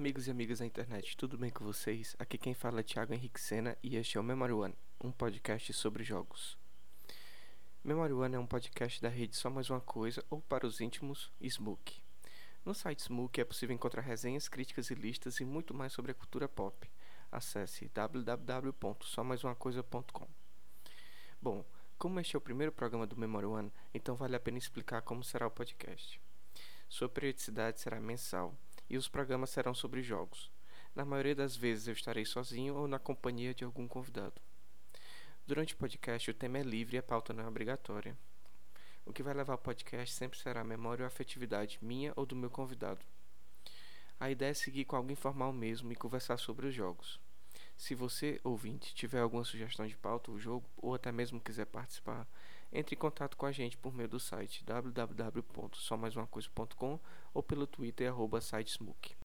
Amigos e amigas da internet, tudo bem com vocês? Aqui quem fala é Thiago Henrique Sena e este é o Memory One, um podcast sobre jogos. Memory One é um podcast da rede Só Mais Uma Coisa ou para os íntimos, Smook. No site Smook é possível encontrar resenhas, críticas e listas e muito mais sobre a cultura pop. Acesse www.somaisumacoisa.com. Bom, como este é o primeiro programa do Memory One, então vale a pena explicar como será o podcast. Sua periodicidade será mensal e os programas serão sobre jogos. Na maioria das vezes eu estarei sozinho ou na companhia de algum convidado. Durante o podcast, o tema é livre e a pauta não é obrigatória. O que vai levar o podcast sempre será a memória ou afetividade minha ou do meu convidado. A ideia é seguir com alguém formal mesmo e conversar sobre os jogos. Se você, ouvinte, tiver alguma sugestão de pauta ou jogo, ou até mesmo quiser participar, entre em contato com a gente por meio do site www.somaisumacoisa.com ou pelo Twitter arroba sitesmook.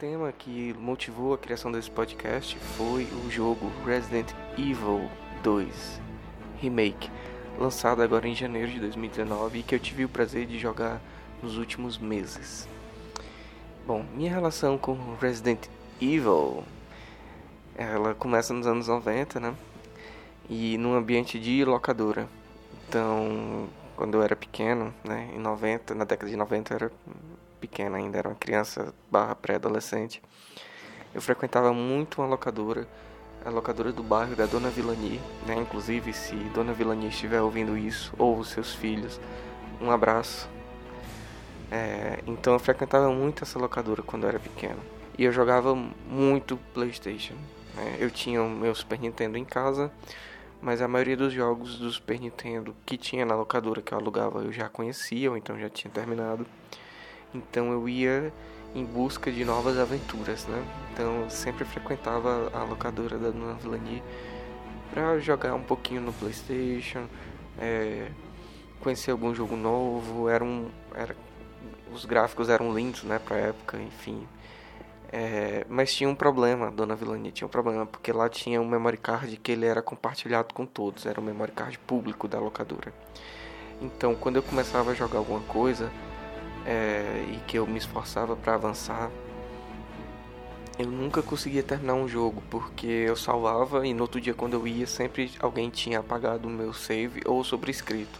Tema que motivou a criação desse podcast foi o jogo Resident Evil 2 Remake, lançado agora em janeiro de 2019 e que eu tive o prazer de jogar nos últimos meses. Bom, minha relação com Resident Evil ela começa nos anos 90, né? E num ambiente de locadora. Então, quando eu era pequeno, né, em 90, na década de 90 eu era pequena ainda, era uma criança barra pré-adolescente, eu frequentava muito uma locadora, a locadora do bairro da Dona Vilani, né? Inclusive, se Dona Vilani estiver ouvindo isso, ou os seus filhos, um abraço. É, então eu frequentava muito essa locadora quando eu era pequeno. E eu jogava muito Playstation. Né? Eu tinha o meu Super Nintendo em casa, mas a maioria dos jogos do Super Nintendo que tinha na locadora que eu alugava eu já conhecia, ou então já tinha terminado. Então eu ia em busca de novas aventuras, né? Então eu sempre frequentava a locadora da Dona Vilani para jogar um pouquinho no PlayStation, é, conhecer algum jogo novo. Era um, era, os gráficos eram lindos, né, para época, enfim. É, mas tinha um problema, Dona Vilani tinha um problema, porque lá tinha um memory card que ele era compartilhado com todos, era um memory card público da locadora. Então, quando eu começava a jogar alguma coisa, é, e que eu me esforçava para avançar, eu nunca conseguia terminar um jogo porque eu salvava e no outro dia quando eu ia sempre alguém tinha apagado o meu save ou sobrescrito.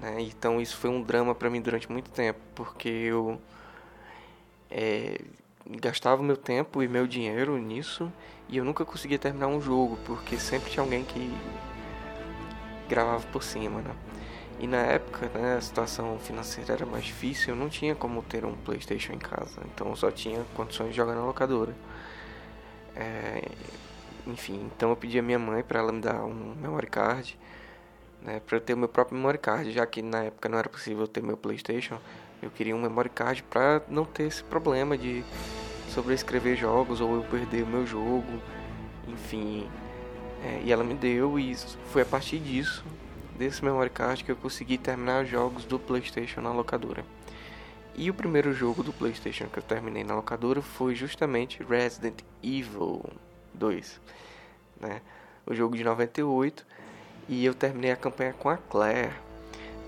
Né? Então isso foi um drama para mim durante muito tempo porque eu é, gastava meu tempo e meu dinheiro nisso e eu nunca conseguia terminar um jogo porque sempre tinha alguém que gravava por cima, né? E na época, né, a situação financeira era mais difícil, eu não tinha como ter um PlayStation em casa, então eu só tinha condições de jogar na locadora. É, enfim, então eu pedi a minha mãe para ela me dar um memory card, né, para eu ter o meu próprio memory card, já que na época não era possível ter meu PlayStation. Eu queria um memory card para não ter esse problema de sobrescrever jogos ou eu perder o meu jogo, enfim. É, e ela me deu e foi a partir disso desse memory card que eu consegui terminar jogos do PlayStation na locadora. E o primeiro jogo do PlayStation que eu terminei na locadora foi justamente Resident Evil 2, né? O jogo de 98 e eu terminei a campanha com a Claire,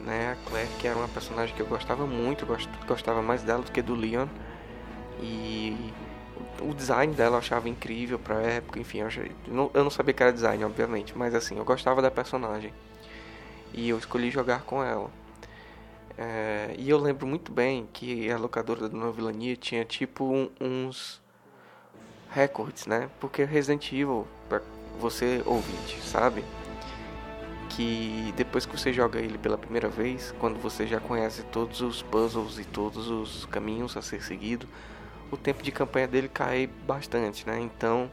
né? A Claire que era uma personagem que eu gostava muito, gostava mais dela do que do Leon e o design dela eu achava incrível pra época, enfim, eu, eu não sabia que era design, obviamente, mas assim, eu gostava da personagem e eu escolhi jogar com ela. É, e eu lembro muito bem que a locadora da Nova Vilania tinha tipo um, uns recordes, né? Porque Resident Evil, pra você ouvinte, sabe? Que depois que você joga ele pela primeira vez, quando você já conhece todos os puzzles e todos os caminhos a ser seguido, o tempo de campanha dele cai bastante, né? Então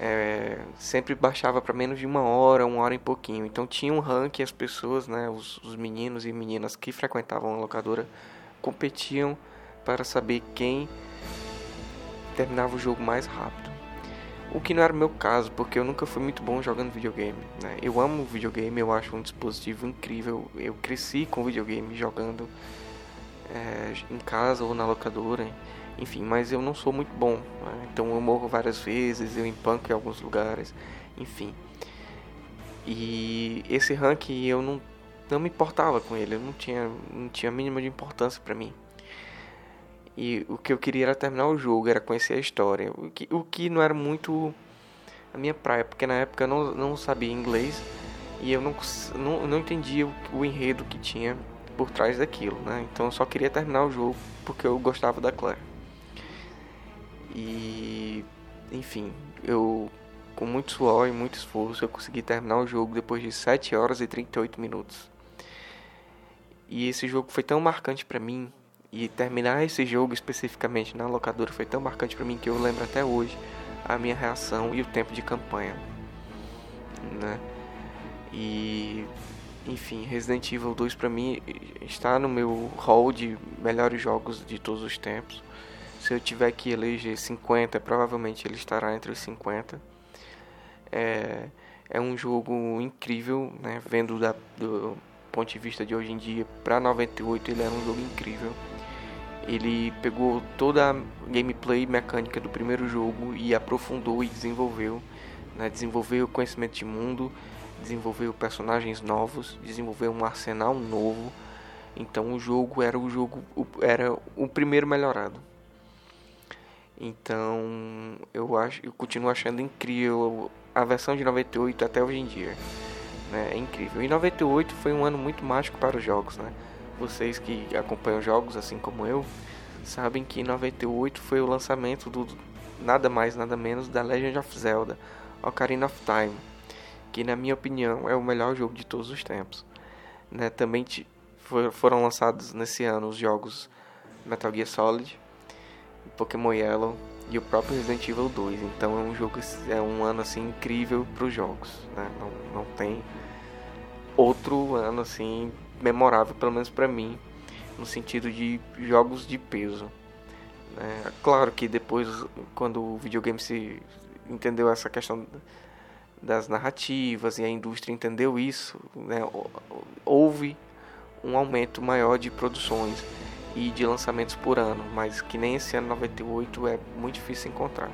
é, sempre baixava para menos de uma hora, uma hora e pouquinho. Então tinha um ranking, as pessoas, né, os, os meninos e meninas que frequentavam a locadora competiam para saber quem terminava o jogo mais rápido. O que não era o meu caso, porque eu nunca fui muito bom jogando videogame. Né? Eu amo videogame, eu acho um dispositivo incrível. Eu cresci com videogame jogando é, em casa ou na locadora, enfim, mas eu não sou muito bom. Né? Então eu morro várias vezes, eu empanco em alguns lugares, enfim. E esse rank eu não, não me importava com ele, não tinha, não tinha a mínima de importância para mim. E o que eu queria era terminar o jogo, era conhecer a história. O que, o que não era muito a minha praia, porque na época eu não, não sabia inglês e eu não, não, não entendia o, o enredo que tinha por trás daquilo, né? Então eu só queria terminar o jogo porque eu gostava da Claire. E enfim, eu com muito suor e muito esforço eu consegui terminar o jogo depois de 7 horas e 38 minutos. E esse jogo foi tão marcante para mim e terminar esse jogo especificamente na locadora foi tão marcante para mim que eu lembro até hoje a minha reação e o tempo de campanha, né? E enfim, Resident Evil 2 para mim está no meu hall de melhores jogos de todos os tempos. Se eu tiver que eleger 50, provavelmente ele estará entre os 50. É, é um jogo incrível, né? Vendo da, do ponto de vista de hoje em dia, para 98 ele era um jogo incrível. Ele pegou toda a gameplay mecânica do primeiro jogo e aprofundou e desenvolveu. Né? Desenvolveu conhecimento de mundo, desenvolveu personagens novos, desenvolveu um arsenal novo. Então o jogo era o jogo era o primeiro melhorado. Então eu acho, eu continuo achando incrível a versão de 98 até hoje em dia. Né? É incrível. E 98 foi um ano muito mágico para os jogos, né? Vocês que acompanham jogos assim como eu, sabem que 98 foi o lançamento do nada mais nada menos da Legend of Zelda, Ocarina of Time, que na minha opinião é o melhor jogo de todos os tempos. Né? Também foram lançados nesse ano os jogos Metal Gear Solid, Pokémon Yellow e o próprio Resident Evil 2. Então é um jogo é um ano assim incrível para os jogos, né? Não, não tem outro ano assim memorável, pelo menos para mim, no sentido de jogos de peso. É, claro que depois, quando o videogame se entendeu essa questão das narrativas e a indústria entendeu isso, né, houve um aumento maior de produções e de lançamentos por ano, mas que nem esse ano 98 é muito difícil encontrar.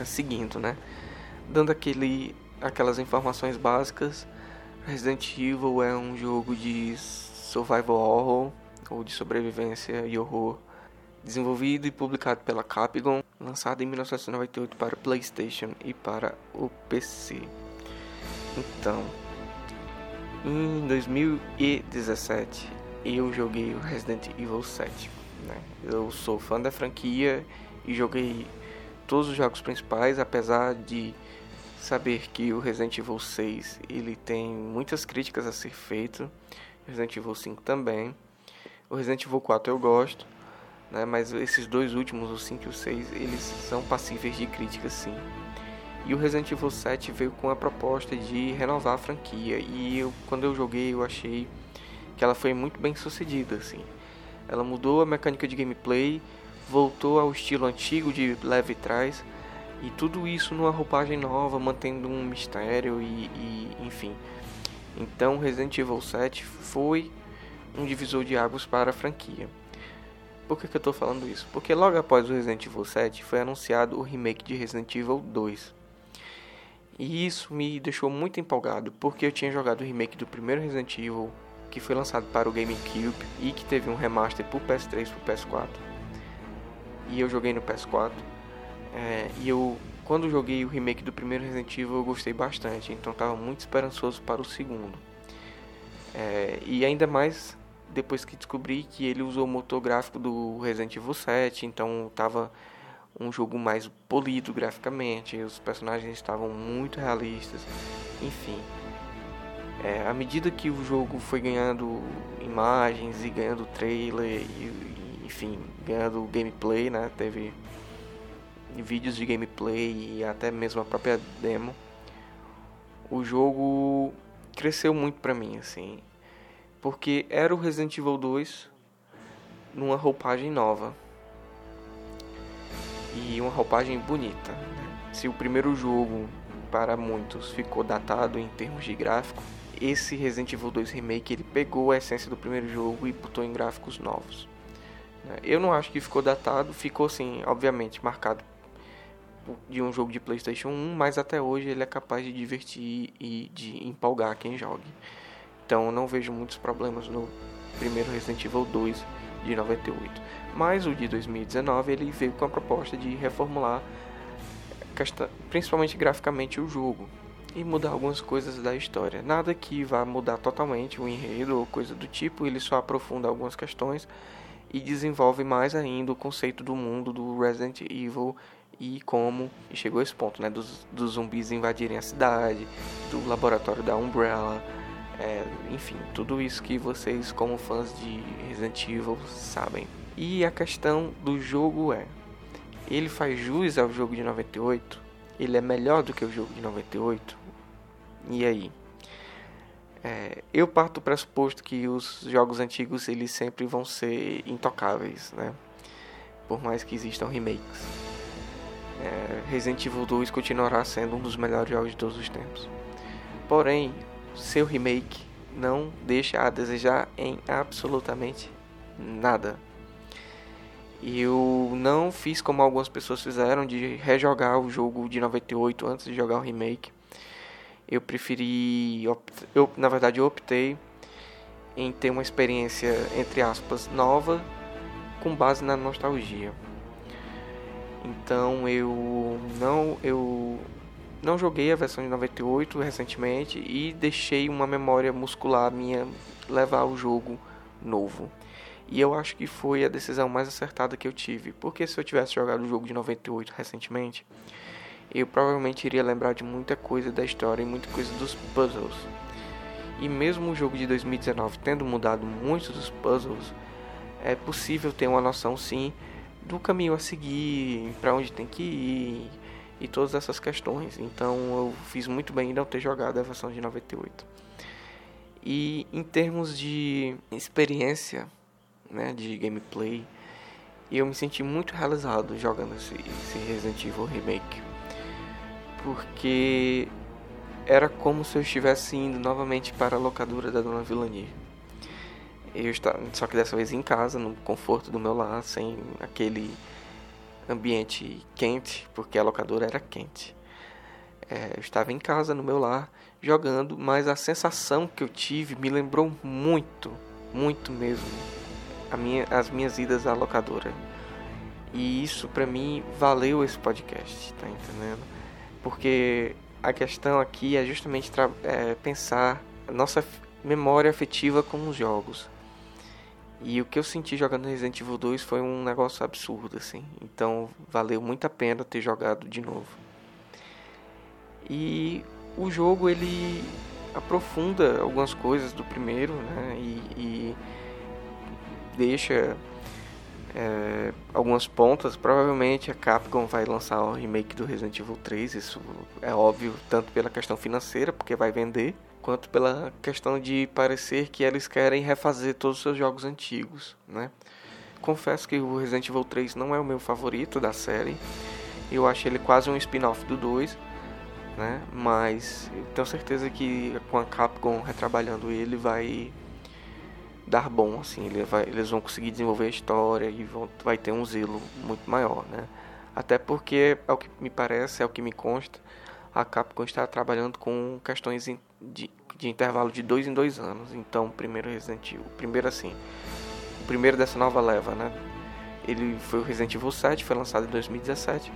É, seguindo, né, dando aquele, aquelas informações básicas, Resident Evil é um jogo de survival horror ou de sobrevivência e horror, desenvolvido e publicado pela Capcom, lançado em 1998 para PlayStation e para o PC. Então, em 2017 eu joguei o Resident Evil 7. Né? Eu sou fã da franquia e joguei todos os jogos principais, apesar de saber que o Resident Evil 6 ele tem muitas críticas a ser feito, Resident Evil 5 também. O Resident Evil 4 eu gosto, né, mas esses dois últimos, o 5 e o 6, eles são passíveis de críticas sim. E o Resident Evil 7 veio com a proposta de renovar a franquia e eu, quando eu joguei eu achei que ela foi muito bem sucedida assim. Ela mudou a mecânica de gameplay, voltou ao estilo antigo de leve trás e tudo isso numa roupagem nova, mantendo um mistério e, e enfim. Então Resident Evil 7 foi um divisor de águas para a franquia. Por que, que eu estou falando isso? Porque logo após o Resident Evil 7 foi anunciado o remake de Resident Evil 2. E isso me deixou muito empolgado, porque eu tinha jogado o remake do primeiro Resident Evil, que foi lançado para o GameCube e que teve um remaster para o PS3 e para o PS4. E eu joguei no PS4 é, e eu, quando joguei o remake do primeiro Resident Evil, eu gostei bastante, então estava muito esperançoso para o segundo. É, e ainda mais depois que descobri que ele usou o motor gráfico do Resident Evil 7, então estava um jogo mais polido graficamente, os personagens estavam muito realistas, enfim. É, à medida que o jogo foi ganhando imagens e ganhando trailer, e, e, enfim, ganhando gameplay, né, teve vídeos de gameplay e até mesmo a própria demo, o jogo cresceu muito pra mim, assim. Porque era o Resident Evil 2 numa roupagem nova. E uma roupagem bonita. Se o primeiro jogo para muitos ficou datado em termos de gráfico, esse Resident Evil 2 Remake ele pegou a essência do primeiro jogo e botou em gráficos novos. Né? Eu não acho que ficou datado, ficou assim, obviamente, marcado de um jogo de PlayStation 1, mas até hoje ele é capaz de divertir e de empolgar quem jogue. Então não vejo muitos problemas no primeiro Resident Evil 2 de 98. Mas o de 2019 ele veio com a proposta de reformular principalmente graficamente o jogo e mudar algumas coisas da história. Nada que vá mudar totalmente o enredo ou coisa do tipo, ele só aprofunda algumas questões e desenvolve mais ainda o conceito do mundo do Resident Evil e como e chegou esse ponto, né, dos, dos zumbis invadirem a cidade, do laboratório da Umbrella, é, enfim, tudo isso que vocês como fãs de Resident Evil sabem. E a questão do jogo é, ele faz jus ao jogo de 98? Ele é melhor do que o jogo de 98? E aí? É, eu parto do pressuposto que os jogos antigos eles sempre vão ser intocáveis, né? Por mais que existam remakes. É, Resident Evil 2 continuará sendo um dos melhores jogos de todos os tempos. Porém, seu remake não deixa a desejar em absolutamente nada. Eu não fiz como algumas pessoas fizeram de rejogar o jogo de 98 antes de jogar o remake. Eu preferi, eu na verdade eu optei em ter uma experiência entre aspas nova com base na nostalgia. Então eu não eu não joguei a versão de 98 recentemente e deixei uma memória muscular minha levar o jogo novo. E eu acho que foi a decisão mais acertada que eu tive, porque se eu tivesse jogado o jogo de 98 recentemente, eu provavelmente iria lembrar de muita coisa da história e muita coisa dos puzzles. E mesmo o jogo de 2019 tendo mudado muitos dos puzzles, é possível ter uma noção sim do caminho a seguir, para onde tem que ir e todas essas questões. Então eu fiz muito bem em não ter jogado a versão de 98. E em termos de experiência, né, de gameplay, eu me senti muito realizado jogando esse, esse Resident Evil Remake. Porque era como se eu estivesse indo novamente para a locadura da Dona Vilani. Eu estava, só que dessa vez em casa, no conforto do meu lar, sem aquele ambiente quente, porque a locadora era quente. É, eu estava em casa, no meu lar, jogando, mas a sensação que eu tive me lembrou muito, muito mesmo, minha, as minhas idas à locadora. E isso para mim valeu esse podcast, tá entendendo? Porque a questão aqui é justamente é, pensar a nossa memória afetiva com os jogos. E o que eu senti jogando Resident Evil 2 foi um negócio absurdo, assim. Então valeu muito a pena ter jogado de novo. E o jogo ele aprofunda algumas coisas do primeiro, né? E, e deixa é, algumas pontas. Provavelmente a Capcom vai lançar o remake do Resident Evil 3. Isso é óbvio, tanto pela questão financeira, porque vai vender quanto pela questão de parecer que eles querem refazer todos os seus jogos antigos, né? Confesso que o Resident Evil 3 não é o meu favorito da série. Eu acho ele quase um spin-off do 2, né? Mas eu tenho certeza que com a Capcom retrabalhando ele vai dar bom, assim, ele vai, eles vão conseguir desenvolver a história e vão, vai ter um zelo muito maior, né? Até porque, ao que me parece, é o que me consta, a Capcom está trabalhando com questões de, de intervalo de dois em dois anos. Então, primeiro Resident Evil, primeiro assim, o primeiro dessa nova leva, né? Ele foi o Resident Evil 7, foi lançado em 2017.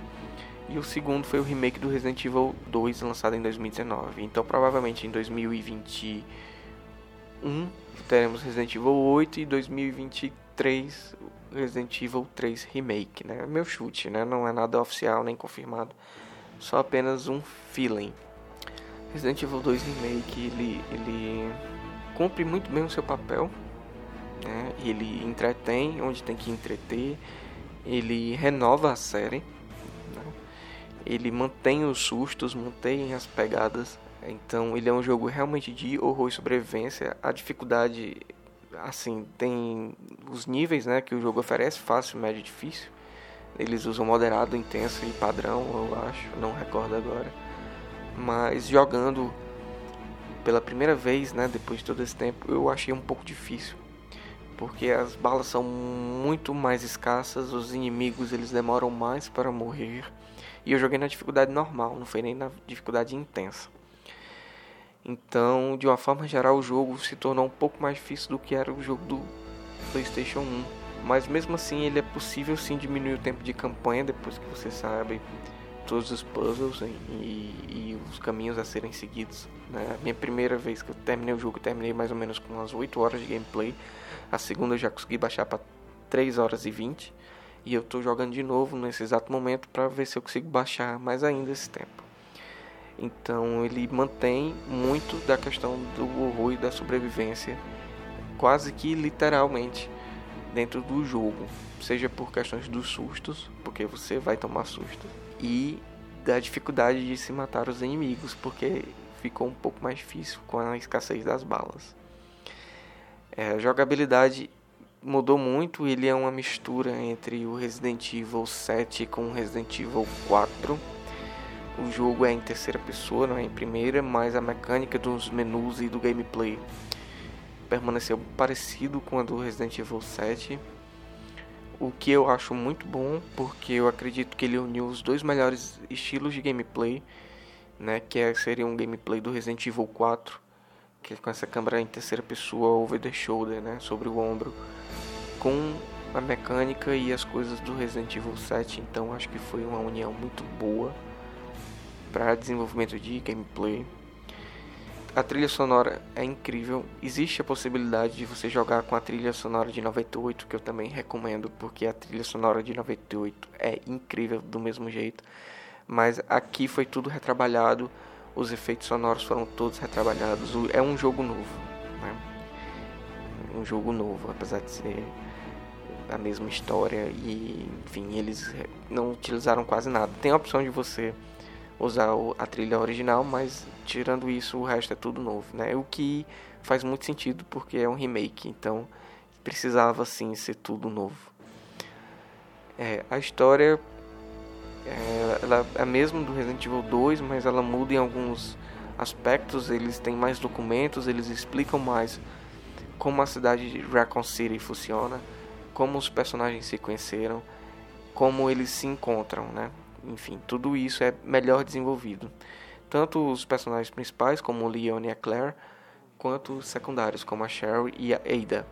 E o segundo foi o remake do Resident Evil 2, lançado em 2019. Então, provavelmente em 2021 teremos Resident Evil 8 e 2023 Resident Evil 3 Remake, né? Meu chute, né? Não é nada oficial nem confirmado só apenas um feeling. Resident Evil 2 Remake ele, ele cumpre muito bem o seu papel, né? ele entretém onde tem que entreter, ele renova a série, né? ele mantém os sustos, mantém as pegadas. Então ele é um jogo realmente de horror e sobrevivência. A dificuldade, assim, tem os níveis né, que o jogo oferece, fácil, médio e difícil. Eles usam moderado, intenso e padrão, eu acho, não recordo agora. Mas jogando pela primeira vez, né, depois de todo esse tempo, eu achei um pouco difícil. Porque as balas são muito mais escassas, os inimigos eles demoram mais para morrer. E eu joguei na dificuldade normal, não foi nem na dificuldade intensa. Então, de uma forma geral, o jogo se tornou um pouco mais difícil do que era o jogo do PlayStation 1. Mas mesmo assim, ele é possível sim diminuir o tempo de campanha depois que você sabe todos os puzzles e, e, os caminhos a serem seguidos. Né? Minha primeira vez que eu terminei o jogo, terminei mais ou menos com umas 8 horas de gameplay. A segunda eu já consegui baixar para 3 horas e 20. E eu estou jogando de novo nesse exato momento para ver se eu consigo baixar mais ainda esse tempo. Então ele mantém muito da questão do horror e da sobrevivência, quase que literalmente, dentro do jogo. Seja por questões dos sustos, porque você vai tomar susto, e da dificuldade de se matar os inimigos, porque ficou um pouco mais difícil com a escassez das balas. É, a jogabilidade mudou muito, ele é uma mistura entre o Resident Evil 7 com o Resident Evil 4 o jogo é em terceira pessoa, não é em primeira, mas a mecânica dos menus e do gameplay permaneceu parecido com a do Resident Evil 7. O que eu acho muito bom, porque eu acredito que ele uniu os dois melhores estilos de gameplay, né, que é, seria um gameplay do Resident Evil 4, que é com essa câmera em terceira pessoa over the shoulder, né, sobre o ombro, com a mecânica e as coisas do Resident Evil 7, então acho que foi uma união muito boa para desenvolvimento de gameplay. A trilha sonora é incrível. Existe a possibilidade de você jogar com a trilha sonora de 98, que eu também recomendo, porque a trilha sonora de 98 é incrível do mesmo jeito. Mas aqui foi tudo retrabalhado, os efeitos sonoros foram todos retrabalhados. É um jogo novo, né? Um jogo novo, apesar de ser a mesma história e, enfim, eles não utilizaram quase nada. Tem a opção de você usar a trilha original, mas tirando isso, o resto é tudo novo, né? O que faz muito sentido porque é um remake, então precisava sim ser tudo novo. É, a história é, ela é a mesma do Resident Evil 2, mas ela muda em alguns aspectos. Eles têm mais documentos, eles explicam mais como a cidade de Raccoon City funciona, como os personagens se conheceram, como eles se encontram, né? Enfim, tudo isso é melhor desenvolvido. Tanto os personagens principais, como o Leon e a Claire, quanto os secundários, como a Cheryl e a Ada.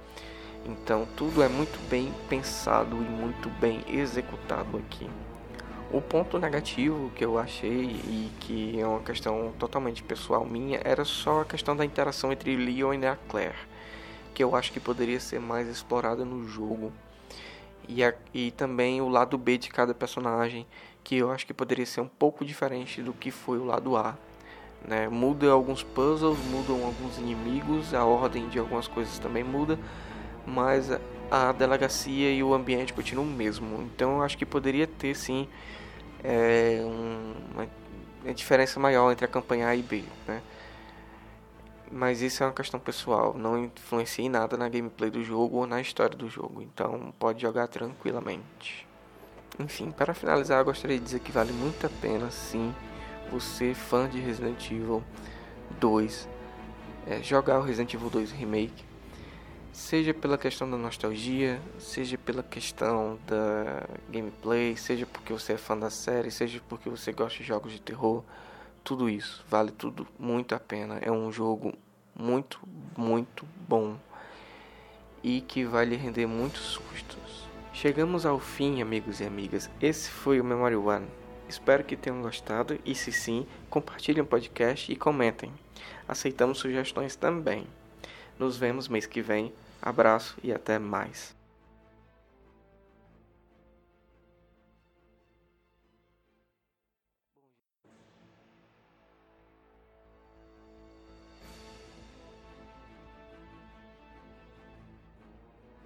Então, tudo é muito bem pensado e muito bem executado aqui. O ponto negativo que eu achei e que é uma questão totalmente pessoal minha era só a questão da interação entre Leon e a Claire, que eu acho que poderia ser mais explorada no jogo. E, a, e também o lado B de cada personagem, que eu acho que poderia ser um pouco diferente do que foi o lado A. Né? Muda alguns puzzles, mudam alguns inimigos, a ordem de algumas coisas também muda, mas a delegacia e o ambiente continuam o mesmo. Então eu acho que poderia ter sim é, um, uma, uma, diferença maior entre a campanha A e B. Né? Mas isso é uma questão pessoal, não influencia em nada na gameplay do jogo ou na história do jogo, então pode jogar tranquilamente. Enfim, para finalizar, eu gostaria de dizer que vale muito a pena, sim, você, fã de Resident Evil 2, é, jogar o Resident Evil 2 Remake. Seja pela questão da nostalgia, seja pela questão da gameplay, seja porque você é fã da série, seja porque você gosta de jogos de terror, tudo isso vale tudo muito a pena. É um jogo muito, muito bom e que vai lhe render muitos sustos. Chegamos ao fim, amigos e amigas. Esse foi o Memory One. Espero que tenham gostado e, se sim, compartilhem o podcast e comentem. Aceitamos sugestões também. Nos vemos mês que vem. Abraço e até mais.